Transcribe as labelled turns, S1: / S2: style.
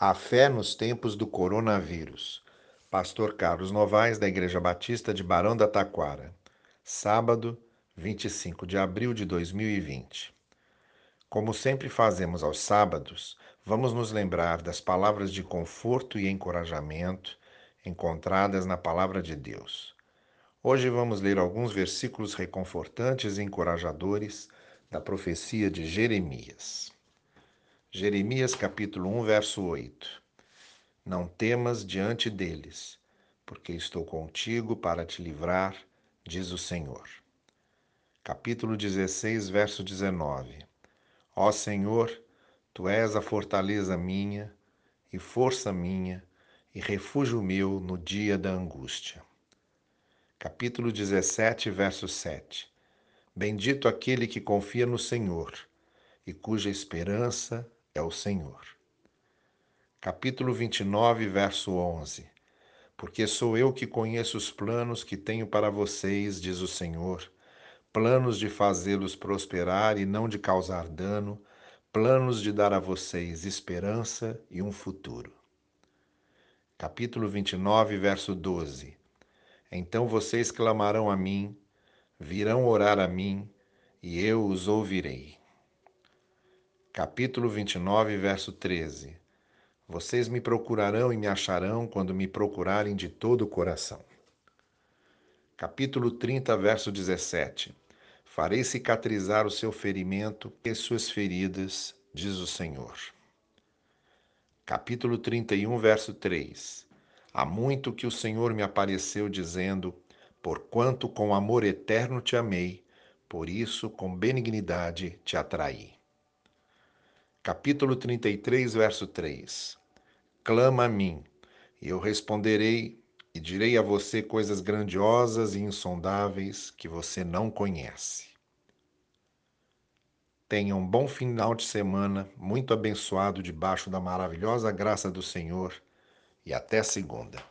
S1: A fé nos tempos do coronavírus. Pastor Carlos Novaes, da Igreja Batista de Barão da Taquara. Sábado, 25 de abril de 2020. Como sempre fazemos aos sábados, vamos nos lembrar das palavras de conforto e encorajamento encontradas na Palavra de Deus. Hoje vamos ler alguns versículos reconfortantes e encorajadores da profecia de Jeremias. Jeremias capítulo 1, verso 8. Não temas diante deles, porque estou contigo para te livrar, diz o Senhor. Capítulo 16, verso 19. Ó Senhor, tu és a fortaleza minha e força minha e refúgio meu no dia da angústia. Capítulo 17, verso 7. Bendito aquele que confia no Senhor e cuja esperança é o Senhor. Capítulo 29, verso 11. Porque sou eu que conheço os planos que tenho para vocês, diz o Senhor, planos de fazê-los prosperar e não de causar dano, planos de dar a vocês esperança e um futuro. Capítulo 29, verso 12. Então vocês clamarão a mim, virão orar a mim, e eu os ouvirei capítulo 29, verso 13. Vocês me procurarão e me acharão quando me procurarem de todo o coração. Capítulo 30, verso 17. Farei cicatrizar o seu ferimento e suas feridas, diz o Senhor. Capítulo 31, verso 3. Há muito que o Senhor me apareceu dizendo: Porquanto com amor eterno te amei, por isso com benignidade te atraí capítulo 33, verso 3. Clama a mim, e eu responderei e direi a você coisas grandiosas e insondáveis que você não conhece. Tenha um bom final de semana, muito abençoado debaixo da maravilhosa graça do Senhor, e até segunda.